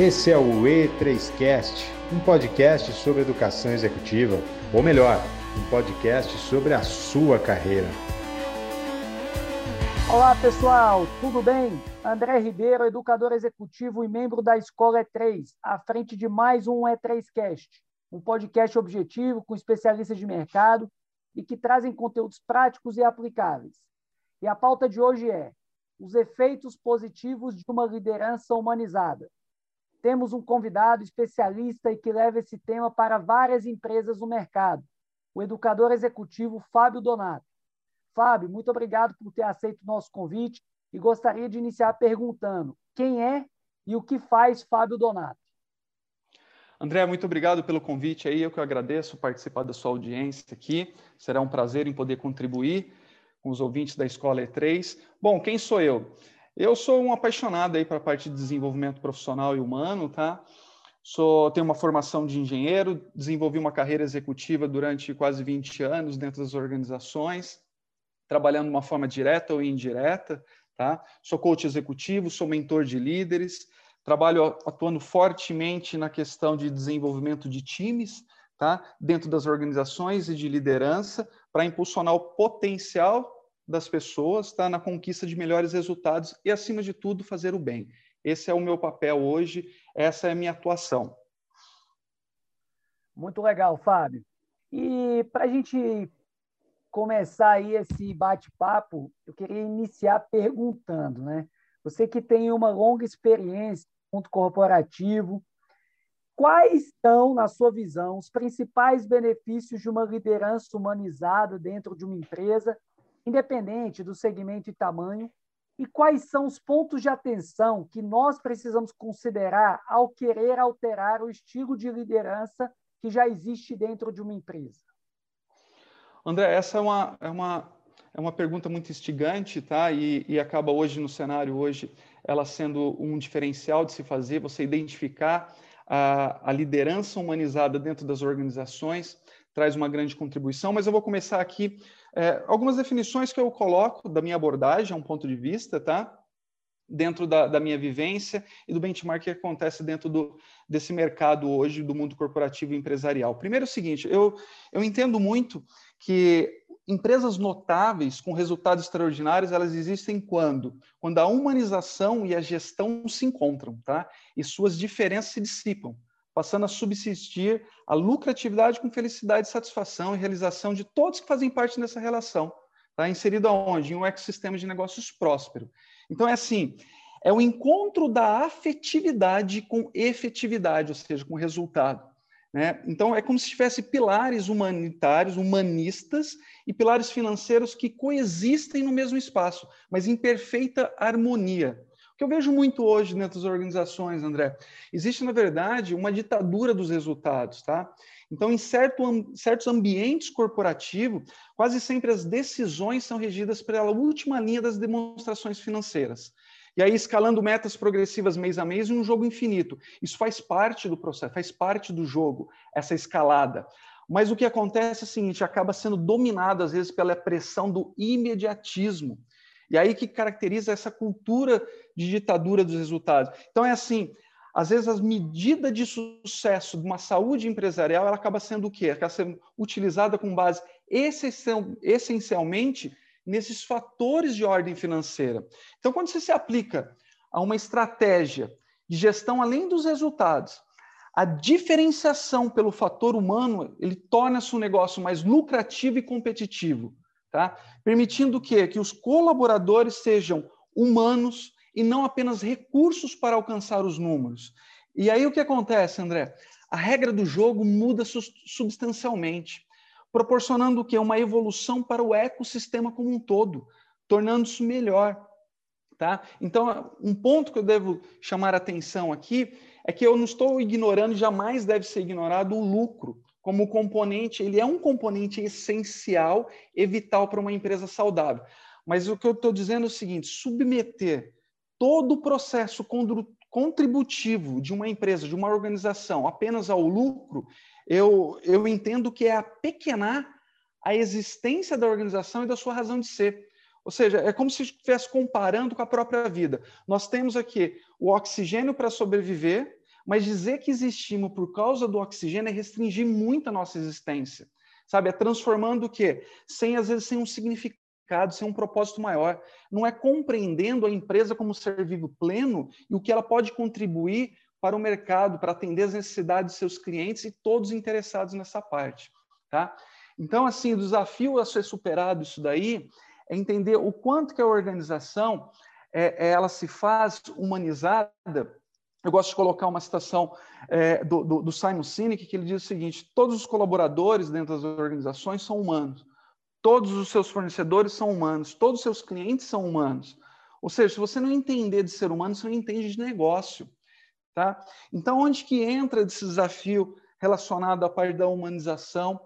Esse é o E3Cast, um podcast sobre educação executiva, ou melhor, um podcast sobre a sua carreira. Olá pessoal, tudo bem? André Ribeiro, educador executivo e membro da Escola E3, à frente de mais um E3Cast, um podcast objetivo com especialistas de mercado e que trazem conteúdos práticos e aplicáveis. E a pauta de hoje é os efeitos positivos de uma liderança humanizada. Temos um convidado especialista e que leva esse tema para várias empresas no mercado, o educador executivo Fábio Donato. Fábio, muito obrigado por ter aceito o nosso convite e gostaria de iniciar perguntando quem é e o que faz Fábio Donato. André, muito obrigado pelo convite aí. Eu que agradeço participar da sua audiência aqui. Será um prazer em poder contribuir com os ouvintes da Escola E3. Bom, quem sou eu? Eu sou um apaixonado aí para a parte de desenvolvimento profissional e humano, tá? Sou, tenho uma formação de engenheiro, desenvolvi uma carreira executiva durante quase 20 anos dentro das organizações, trabalhando de uma forma direta ou indireta, tá? Sou coach executivo, sou mentor de líderes, trabalho atuando fortemente na questão de desenvolvimento de times, tá? Dentro das organizações e de liderança, para impulsionar o potencial das pessoas tá? na conquista de melhores resultados e, acima de tudo, fazer o bem. Esse é o meu papel hoje, essa é a minha atuação. Muito legal, Fábio. E para a gente começar aí esse bate-papo, eu queria iniciar perguntando, né? Você que tem uma longa experiência no mundo corporativo, quais são, na sua visão, os principais benefícios de uma liderança humanizada dentro de uma empresa, independente do segmento e tamanho, e quais são os pontos de atenção que nós precisamos considerar ao querer alterar o estilo de liderança que já existe dentro de uma empresa? André, essa é uma, é uma, é uma pergunta muito instigante, tá? E, e acaba hoje no cenário hoje ela sendo um diferencial de se fazer, você identificar a, a liderança humanizada dentro das organizações traz uma grande contribuição. Mas eu vou começar aqui é, algumas definições que eu coloco da minha abordagem, um ponto de vista, tá? Dentro da, da minha vivência e do benchmark que acontece dentro do, desse mercado hoje, do mundo corporativo e empresarial. Primeiro é o seguinte, eu, eu entendo muito que empresas notáveis com resultados extraordinários, elas existem quando? Quando a humanização e a gestão se encontram, tá? E suas diferenças se dissipam passando a subsistir a lucratividade com felicidade, satisfação e realização de todos que fazem parte dessa relação. Está inserido aonde? Em um ecossistema de negócios próspero. Então, é assim, é o encontro da afetividade com efetividade, ou seja, com resultado. Né? Então, é como se tivesse pilares humanitários, humanistas, e pilares financeiros que coexistem no mesmo espaço, mas em perfeita harmonia que eu vejo muito hoje dentro das organizações, André, existe, na verdade, uma ditadura dos resultados, tá? Então, em certo, certos ambientes corporativos, quase sempre as decisões são regidas pela última linha das demonstrações financeiras. E aí, escalando metas progressivas mês a mês e um jogo infinito. Isso faz parte do processo, faz parte do jogo, essa escalada. Mas o que acontece é o seguinte: acaba sendo dominado, às vezes, pela pressão do imediatismo. E aí que caracteriza essa cultura de ditadura dos resultados. Então é assim, às vezes as medidas de sucesso de uma saúde empresarial, ela acaba sendo o quê? Acaba sendo utilizada com base essencialmente nesses fatores de ordem financeira. Então, quando você se aplica a uma estratégia de gestão além dos resultados, a diferenciação pelo fator humano, ele torna seu negócio mais lucrativo e competitivo tá? permitindo que, que os colaboradores sejam humanos e não apenas recursos para alcançar os números. E aí o que acontece, André? A regra do jogo muda substancialmente, proporcionando que? Uma evolução para o ecossistema como um todo, tornando-se melhor. Tá? Então, um ponto que eu devo chamar atenção aqui é que eu não estou ignorando, jamais deve ser ignorado o lucro como componente, ele é um componente essencial e vital para uma empresa saudável. Mas o que eu estou dizendo é o seguinte: submeter todo o processo contributivo de uma empresa, de uma organização, apenas ao lucro, eu, eu entendo que é apequenar a existência da organização e da sua razão de ser. Ou seja, é como se estivesse comparando com a própria vida. Nós temos aqui o oxigênio para sobreviver, Mas dizer que existimos por causa do oxigênio é restringir muito a nossa existência. Sabe? É transformando o quê? Sem, às vezes, sem um significado, sem um propósito maior. Não é compreendendo a empresa como ser vivo pleno e o que ela pode contribuir para o mercado, para atender as necessidades de seus clientes e todos interessados nessa parte. Tá? Então, assim, o desafio a ser superado isso daí é entender o quanto que a organização é, é, ela se faz humanizada. Eu gosto de colocar uma citação é, do, do, do, Simon Sinek, que ele diz o seguinte: todos os colaboradores dentro das organizações são humanos, todos os seus fornecedores são humanos, todos os seus clientes são humanos. Ou seja, se você não entender de ser humano, você não entende de negócio. Tá? Então, onde que entra esse desafio relacionado à parte da humanização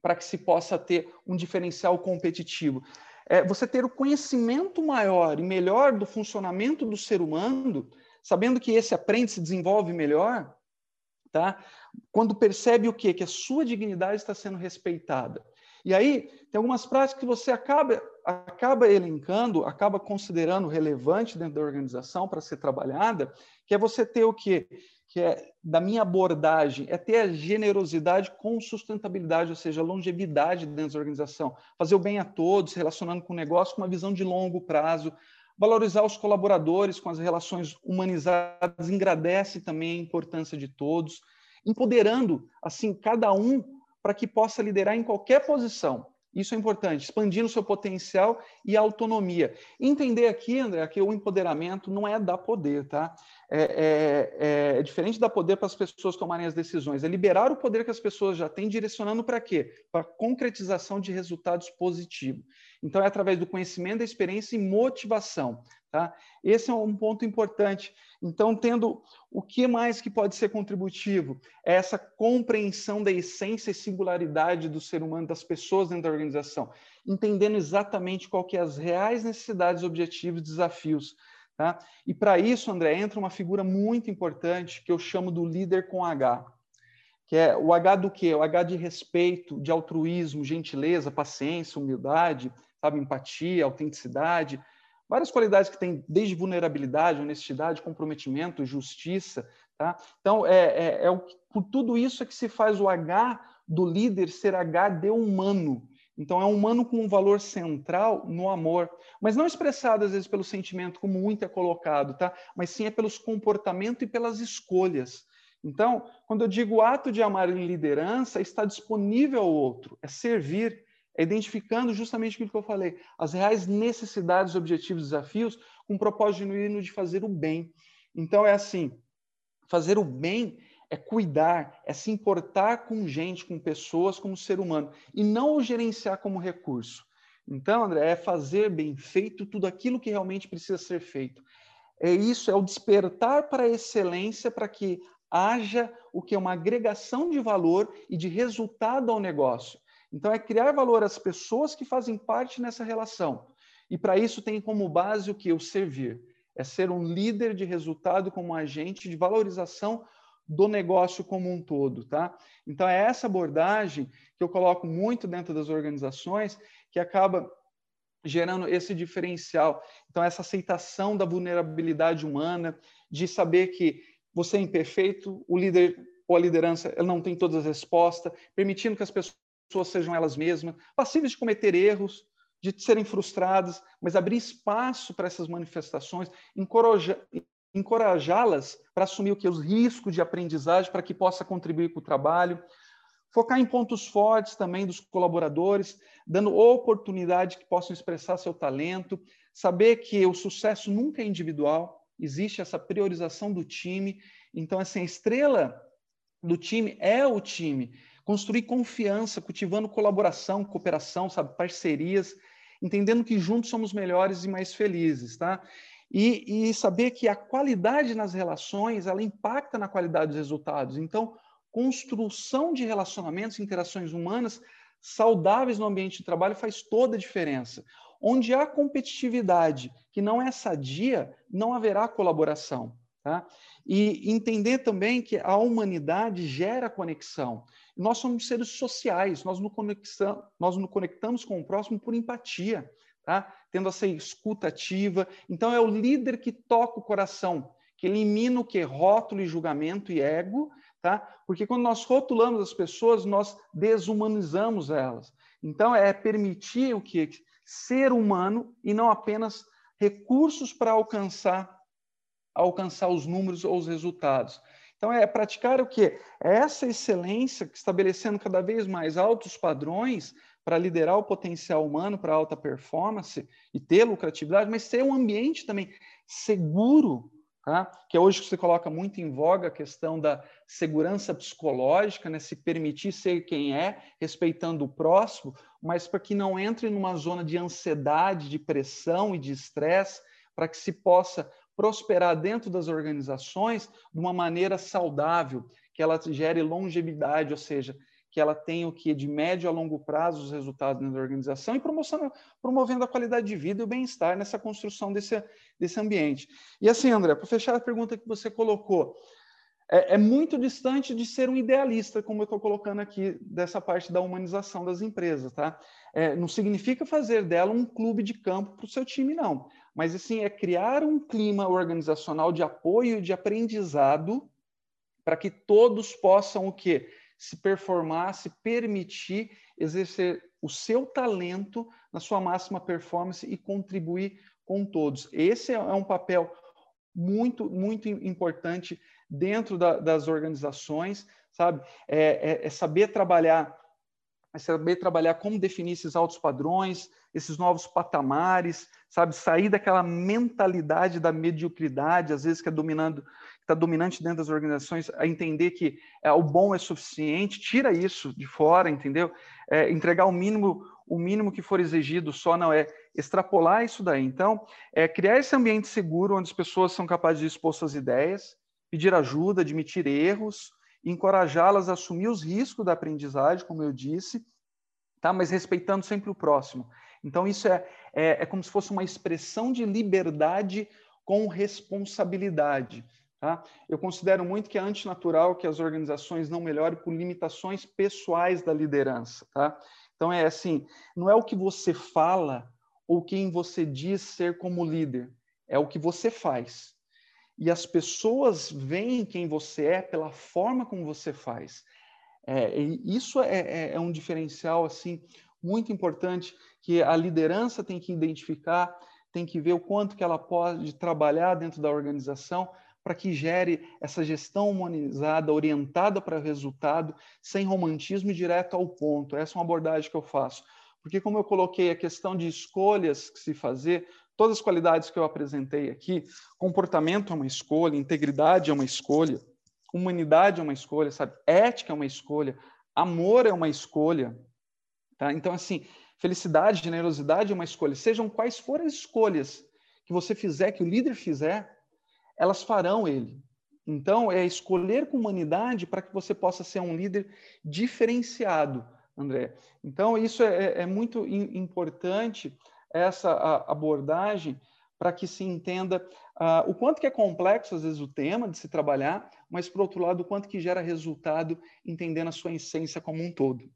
para que se possa ter um diferencial competitivo? é você ter o conhecimento maior e melhor do funcionamento do ser humano, sabendo que esse aprende, se desenvolve melhor, tá? Quando percebe o quê? Que a sua dignidade está sendo respeitada. E aí, tem algumas práticas que você acaba, acaba elencando, acaba considerando relevante dentro da organização para ser trabalhada, que é você ter o quê? que é da minha abordagem, é ter a generosidade com sustentabilidade, ou seja, longevidade dentro da organização, fazer o bem a todos, relacionando com o negócio com uma visão de longo prazo, valorizar os colaboradores com as relações humanizadas, engrandece também a importância de todos, empoderando assim cada um para que possa liderar em qualquer posição. Isso é importante, expandindo o seu potencial e autonomia. Entender aqui, André, que o empoderamento não é dar poder, tá? É, é, é, é diferente dar poder para as pessoas tomarem as decisões, é liberar o poder que as pessoas já têm, direcionando para quê? Para concretização de resultados positivos. Então, é através do conhecimento, da experiência e motivação. Tá? Esse é um ponto importante. Então, tendo o que mais que pode ser contributivo? É essa compreensão da essência e singularidade do ser humano, das pessoas dentro da organização, entendendo exatamente qual que é as reais necessidades, objetivos, desafios. Tá? E para isso, André, entra uma figura muito importante que eu chamo do líder com H, que é o H do quê? O H de respeito, de altruísmo, gentileza, paciência, humildade, sabe, empatia, autenticidade, várias qualidades que tem desde vulnerabilidade, honestidade, comprometimento, justiça. Tá? Então, é, é, é o, por tudo isso é que se faz o H do líder ser H de humano. Então, é um humano com um valor central no amor, mas não expressado às vezes pelo sentimento, como muito é colocado, tá? mas sim é pelos comportamentos e pelas escolhas. Então, quando eu digo ato de amar em liderança, está disponível ao outro, é servir, é identificando justamente aquilo que eu falei, as reais necessidades, objetivos, desafios, com um propósito genuíno de fazer o bem. Então é assim, fazer o bem é cuidar, é se importar com gente, com pessoas, como ser humano, e não o gerenciar como recurso. Então, André, é fazer bem feito tudo aquilo que realmente precisa ser feito. É isso, é o despertar para a excelência para que haja o que é uma agregação de valor e de resultado ao negócio. Então, é criar valor às pessoas que fazem parte nessa relação. E para isso tem como base o que? O servir. É ser um líder de resultado como agente de valorização do negócio como um todo, tá? Então, é essa abordagem que eu coloco muito dentro das organizações que acaba gerando esse diferencial. Então, essa aceitação da vulnerabilidade humana, de saber que você é imperfeito, o líder ou a liderança não tem todas as respostas, permitindo que as pessoas pessoas sejam elas mesmas, passíveis de cometer erros, de serem frustradas, mas abrir espaço para essas manifestações, encorajá-las para assumir o que os riscos de aprendizagem para que possa contribuir com o trabalho, focar em pontos fortes também dos colaboradores, dando oportunidade que possam expressar seu talento, saber que o sucesso nunca é individual, existe essa priorização do time, então assim, a estrela do time é o time construir confiança, cultivando colaboração, cooperação, sabe, parcerias, entendendo que juntos somos melhores e mais felizes, tá? E, e saber que a qualidade nas relações, ela impacta na qualidade dos resultados. Então, construção de relacionamentos, interações humanas saudáveis no ambiente de trabalho faz toda a diferença. Onde há competitividade que não é sadia, não haverá colaboração. Tá? E entender também que a humanidade gera conexão. Nós somos seres sociais, nós nos, conexamos, nós nos conectamos com o próximo por empatia, tá? tendo essa escuta ativa. Então, é o líder que toca o coração, que elimina o que? Rótulo e julgamento e ego, tá? Porque quando nós rotulamos as pessoas, nós desumanizamos elas. Então, é permitir o que? Ser humano e não apenas recursos para alcançar alcançar os números ou os resultados. Então, é praticar o quê? É essa excelência, estabelecendo cada vez mais altos padrões para liderar o potencial humano para alta performance e ter lucratividade, mas ter um ambiente também seguro, tá? que é hoje que você coloca muito em voga a questão da segurança psicológica, né? se permitir ser quem é, respeitando o próximo, mas para que não entre numa zona de ansiedade, de pressão e de estresse, para que se possa prosperar dentro das organizações de uma maneira saudável, que ela gere longevidade, ou seja, que ela tenha o que de médio a longo prazo os resultados dentro da organização e promovendo a qualidade de vida e o bem-estar nessa construção desse, desse ambiente. E assim, André, para fechar a pergunta que você colocou, é, é muito distante de ser um idealista, como eu estou colocando aqui dessa parte da humanização das empresas, tá? É, não significa fazer dela um clube de campo para o seu time, não mas assim é criar um clima organizacional de apoio e de aprendizado para que todos possam o quê? Se performar, se permitir exercer o seu talento na sua máxima performance e contribuir com todos. Esse é um papel muito, muito importante dentro da, das organizações, sabe? É, é, é saber trabalhar é saber trabalhar como definir esses altos padrões, esses novos patamares, sabe? Sair daquela mentalidade da mediocridade, às vezes que é dominando, está dominante dentro das organizações, a entender que é, o bom é suficiente, tira isso de fora, entendeu? É, entregar o mínimo, o mínimo que for exigido só não é extrapolar isso daí. Então, é criar esse ambiente seguro onde as pessoas são capazes de expor suas ideias, pedir ajuda, admitir erros, encorajá-las a assumir os riscos da aprendizagem, como eu disse, tá? mas respeitando sempre o próximo. Então, isso é, é, é como se fosse uma expressão de liberdade com responsabilidade. Tá? Eu considero muito que é antinatural que as organizações não melhorem por limitações pessoais da liderança. Tá? Então, é assim: não é o que você fala ou quem você diz ser como líder, é o que você faz. E as pessoas veem quem você é pela forma como você faz. É, isso é, é, é um diferencial assim muito importante que a liderança tem que identificar, tem que ver o quanto que ela pode trabalhar dentro da organização para que gere essa gestão humanizada, orientada para resultado, sem romantismo e direto ao ponto. Essa é uma abordagem que eu faço. Porque, como eu coloquei, a questão de escolhas que se fazer, todas as qualidades que eu apresentei aqui, comportamento é uma escolha, integridade é uma escolha, humanidade é uma escolha, sabe? Ética é uma escolha, amor é uma escolha, Tá? Então, assim, felicidade, generosidade é uma escolha. Sejam quais forem as escolhas que você fizer, que o líder fizer, elas farão ele. Então, é escolher com humanidade para que você possa ser um líder diferenciado, André. Então, isso é, é muito importante, essa abordagem, para que se entenda uh, o quanto que é complexo, às vezes, o tema de se trabalhar, mas, por outro lado, o quanto que gera resultado, entendendo a sua essência como um todo.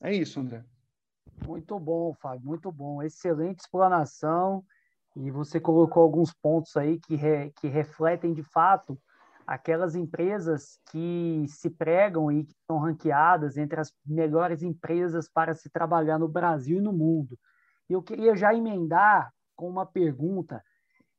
É isso, André. Muito bom, Fábio, muito bom. Excelente explanação. E você colocou alguns pontos aí que, re, que refletem de fato aquelas empresas que se pregam e que são ranqueadas entre as melhores empresas para se trabalhar no Brasil e no mundo. Eu queria já emendar com uma pergunta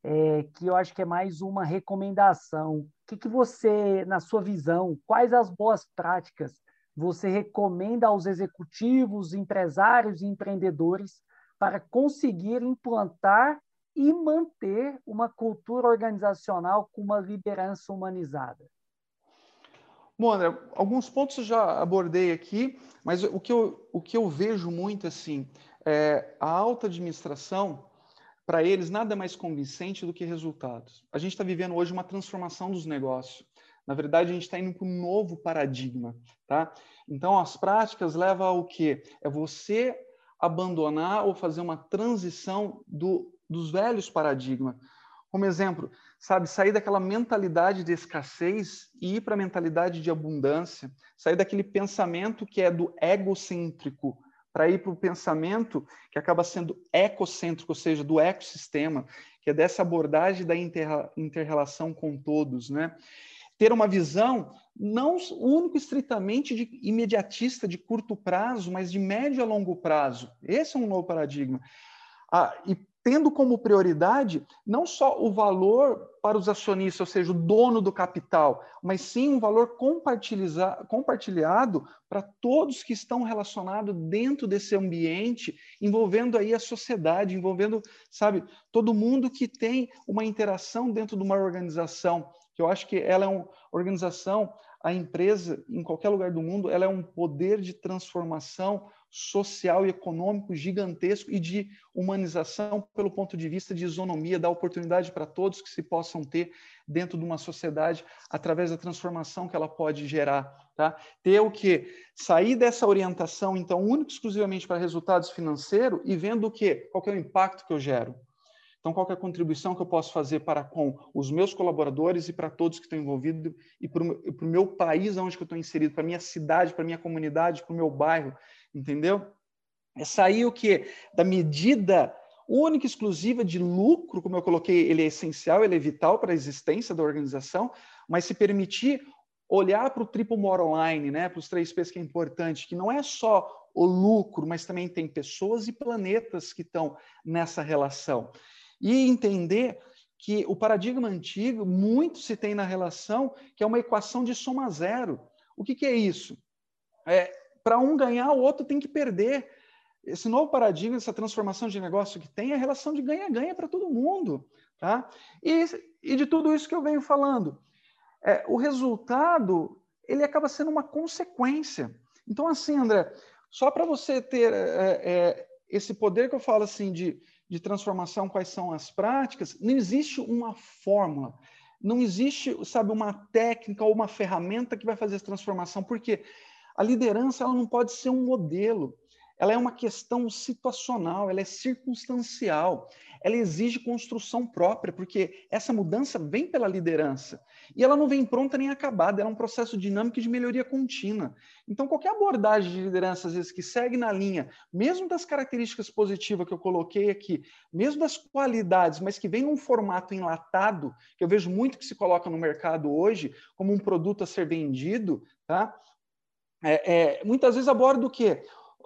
é, que eu acho que é mais uma recomendação. O que, que você, na sua visão, quais as boas práticas você recomenda aos executivos, empresários e empreendedores para conseguir implantar e manter uma cultura organizacional com uma liderança humanizada? Bom, André, alguns pontos eu já abordei aqui, mas o que eu, o que eu vejo muito assim, é a alta administração, para eles, nada mais convincente do que resultados. A gente está vivendo hoje uma transformação dos negócios. Na verdade, a gente está indo para um novo paradigma, tá? Então, as práticas levam ao quê? É você abandonar ou fazer uma transição do, dos velhos paradigmas. Como exemplo, sabe, sair daquela mentalidade de escassez e ir para a mentalidade de abundância, sair daquele pensamento que é do egocêntrico para ir para o pensamento que acaba sendo ecocêntrico, ou seja, do ecossistema, que é dessa abordagem da inter-relação com todos, né? Ter uma visão não único estritamente de imediatista de curto prazo, mas de médio a longo prazo. Esse é um novo paradigma. Ah, e tendo como prioridade não só o valor para os acionistas, ou seja, o dono do capital, mas sim um valor compartilhado para todos que estão relacionados dentro desse ambiente, envolvendo aí a sociedade, envolvendo, sabe, todo mundo que tem uma interação dentro de uma organização, eu acho que ela é uma organização, a empresa, em qualquer lugar do mundo, ela é um poder de transformação social e econômico gigantesco e de humanização pelo ponto de vista de isonomia, da oportunidade para todos que se possam ter dentro de uma sociedade através da transformação que ela pode gerar. Tá? Ter o que? Sair dessa orientação, então, único exclusivamente para resultados financeiros e vendo o que? Qual que é o impacto que eu gero? Então, qual é a contribuição que eu posso fazer para com os meus colaboradores e para todos que estão envolvidos e para o meu país onde eu estou inserido, para a minha cidade, para a minha comunidade, para o meu bairro, entendeu? É sair o que? Da medida única e exclusiva de lucro, como eu coloquei, ele é essencial, ele é vital para a existência da organização, mas se permitir olhar para o triple bottom line, né, para os três P's que é importante, que não é só o lucro, mas também tem pessoas e planetas que estão nessa relação. E entender que o paradigma antigo, muito se tem na relação, que é uma equação de soma zero. O que, que é isso? É, para um ganhar, o outro tem que perder. Esse novo paradigma, essa transformação de negócio que tem, é a relação de ganha-ganha para todo mundo. Tá? E, e, de tudo isso que eu venho falando, é, o resultado ele acaba sendo uma consequência. Então, assim, André, só para você ter é, é, esse poder que eu falo assim de, de transformação, quais são as práticas, não existe uma fórmula, não existe, sabe, uma técnica ou uma ferramenta que vai fazer essa transformação, porque a liderança ela não pode ser um modelo, ela é uma questão situacional, ela é circunstancial, ela exige construção própria, porque essa mudança vem pela liderança. E ela não vem pronta nem acabada, ela é um processo dinâmico de melhoria contínua. Então, qualquer abordagem de liderança, às vezes, que segue na linha, mesmo das características positivas que eu coloquei aqui, mesmo das qualidades, mas que vem num formato enlatado, que eu vejo muito que se coloca no mercado hoje como um produto a ser vendido, tá? é, é, muitas vezes aborda o quê?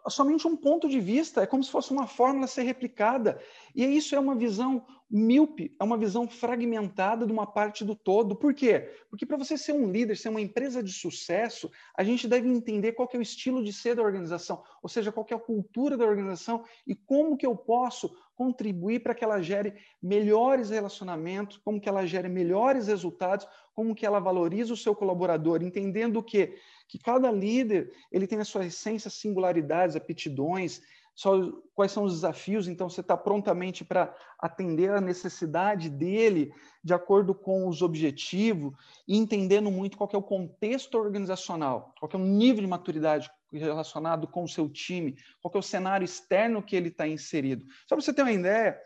Somente um ponto de vista, é como se fosse uma fórmula a ser replicada. E isso é uma visão míope, é uma visão fragmentada de uma parte do todo. Por quê? Porque para você ser um líder, ser uma empresa de sucesso, a gente deve entender qual é o estilo de ser da organização, ou seja, qual é a cultura da organização e como que eu posso contribuir para que ela gere melhores relacionamentos, como que ela gere melhores resultados, como que ela valoriza o seu colaborador, entendendo que que cada líder ele tem a sua essência, singularidades, aptidões, só, quais são os desafios, então você está prontamente para atender a necessidade dele de acordo com os objetivos entendendo muito qual é o contexto organizacional, qual é o nível de maturidade relacionado com o seu time, qual é o cenário externo que ele está inserido. Só para você ter uma ideia,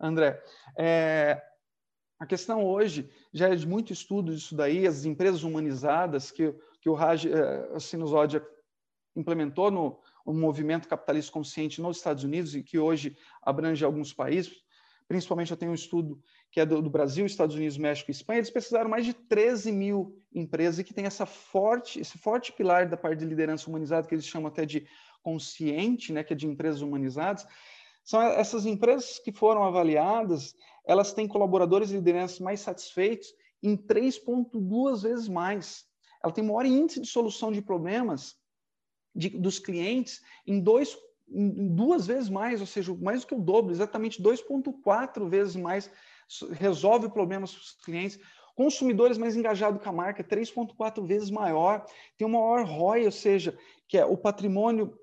André, é, a questão hoje já é de muito estudo disso daí, as empresas humanizadas que que o Raj uh, Sinusodia implementou no, movimento capitalista consciente nos Estados Unidos e que hoje abrange alguns países, principalmente eu tenho um estudo que é do, do, Brasil, Estados Unidos, México e Espanha, eles pesquisaram mais de 13 mil empresas que têm essa forte, esse forte pilar da parte de liderança humanizada, que eles chamam até de consciente, né, que é de empresas humanizadas. São essas empresas que foram avaliadas, elas têm colaboradores e lideranças mais satisfeitos em 3,2 vezes mais ela tem maior índice de solução de problemas de, dos clientes em, dois, em duas vezes mais, ou seja, mais do que o dobro, exatamente 2,4 vezes mais resolve problemas para os clientes. Consumidores mais engajados com a marca, 3,4 vezes maior, tem uma maior ROI, ou seja, que é o patrimônio,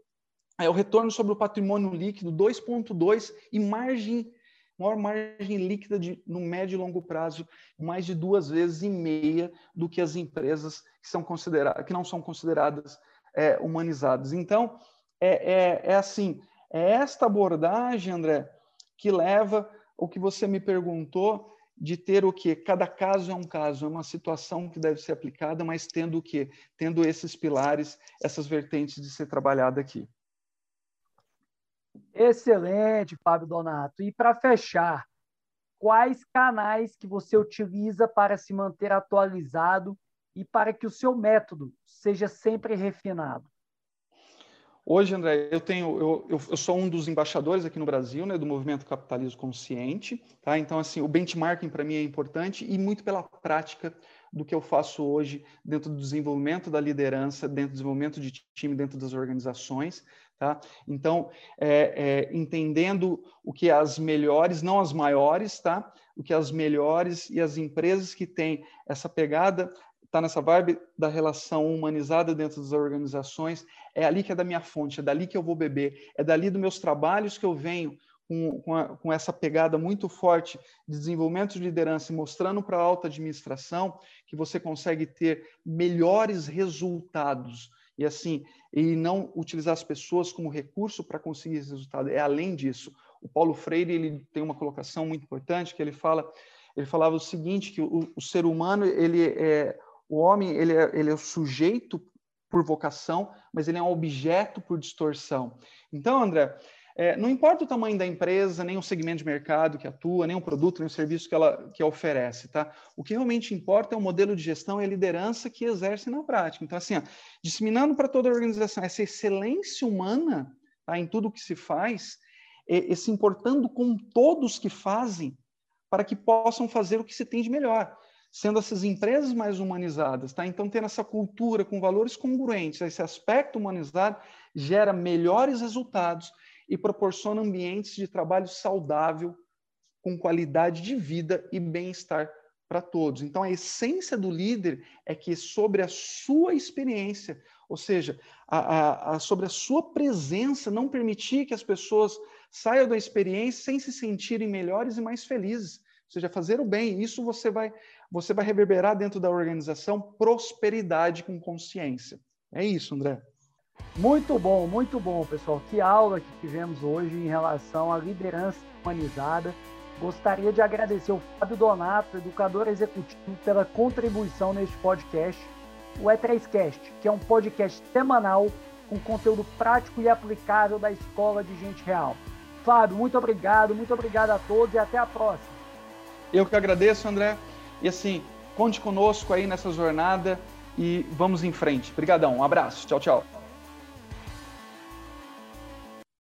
é o retorno sobre o patrimônio líquido, 2,2 e margem maior margem líquida de, no médio e longo prazo, mais de duas vezes e meia do que as empresas que, são consideradas, que não são consideradas é, humanizadas. Então, é, é, é assim, é esta abordagem, André, que leva o que você me perguntou de ter o que cada caso é um caso, é uma situação que deve ser aplicada, mas tendo o que tendo esses pilares, essas vertentes de ser trabalhada aqui. Excelente, Fábio Donato. E para fechar, quais canais que você utiliza para se manter atualizado e para que o seu método seja sempre refinado? Hoje, André, eu tenho, eu, eu, eu, sou um dos embaixadores aqui no Brasil, né, do movimento Capitalismo Consciente, tá? Então, assim, o benchmarking para mim é importante e muito pela prática do que eu faço hoje dentro do desenvolvimento da liderança, dentro do desenvolvimento de time, dentro das organizações, tá? Então, é, é, entendendo o que as melhores, não as maiores, tá? O que as melhores e as empresas que têm essa pegada está nessa vibe da relação humanizada dentro das organizações, é ali que é da minha fonte, é dali que eu vou beber, é dali dos meus trabalhos que eu venho com, com, a, com essa pegada muito forte de desenvolvimento de liderança e mostrando para a alta administração que você consegue ter melhores resultados e assim e não utilizar as pessoas como recurso para conseguir esse resultado. É além disso. O Paulo Freire ele tem uma colocação muito importante que ele fala ele falava o seguinte que o, o ser humano ele é o homem ele é, ele é o sujeito por vocação, mas ele é um objeto por distorção. Então, André, é, não importa o tamanho da empresa, nem o segmento de mercado que atua, nem o produto, nem o serviço que ela, que oferece, tá? O que realmente importa é o modelo de gestão e a liderança que exerce na prática. Então, assim, ó, disseminando para toda a organização essa excelência humana tá, em tudo que se faz, e, e se importando com todos que fazem, para que possam fazer o que se tem de melhor sendo essas empresas mais humanizadas, tá? Então, tendo essa cultura com valores congruentes, esse aspecto humanizado gera melhores resultados e proporciona ambientes de trabalho saudável, com qualidade de vida e bem-estar para todos. Então, a essência do líder é que sobre a sua experiência, ou seja, a, a, a, sobre a sua presença, não permitir que as pessoas saiam da experiência sem se sentirem melhores e mais felizes. Ou seja, fazer o bem. Isso você vai você vai reverberar dentro da organização prosperidade com consciência. É isso, André. Muito bom, muito bom, pessoal. Que aula que tivemos hoje em relação à liderança humanizada. Gostaria de agradecer o Fábio Donato, educador executivo, pela contribuição neste podcast, o E3Cast, que é um podcast semanal com conteúdo prático e aplicável da Escola de Gente Real. Fábio, muito obrigado, muito obrigado a todos e até a próxima. Eu que agradeço, André. E assim, conte conosco aí nessa jornada e vamos em frente. Obrigadão, um abraço, tchau, tchau.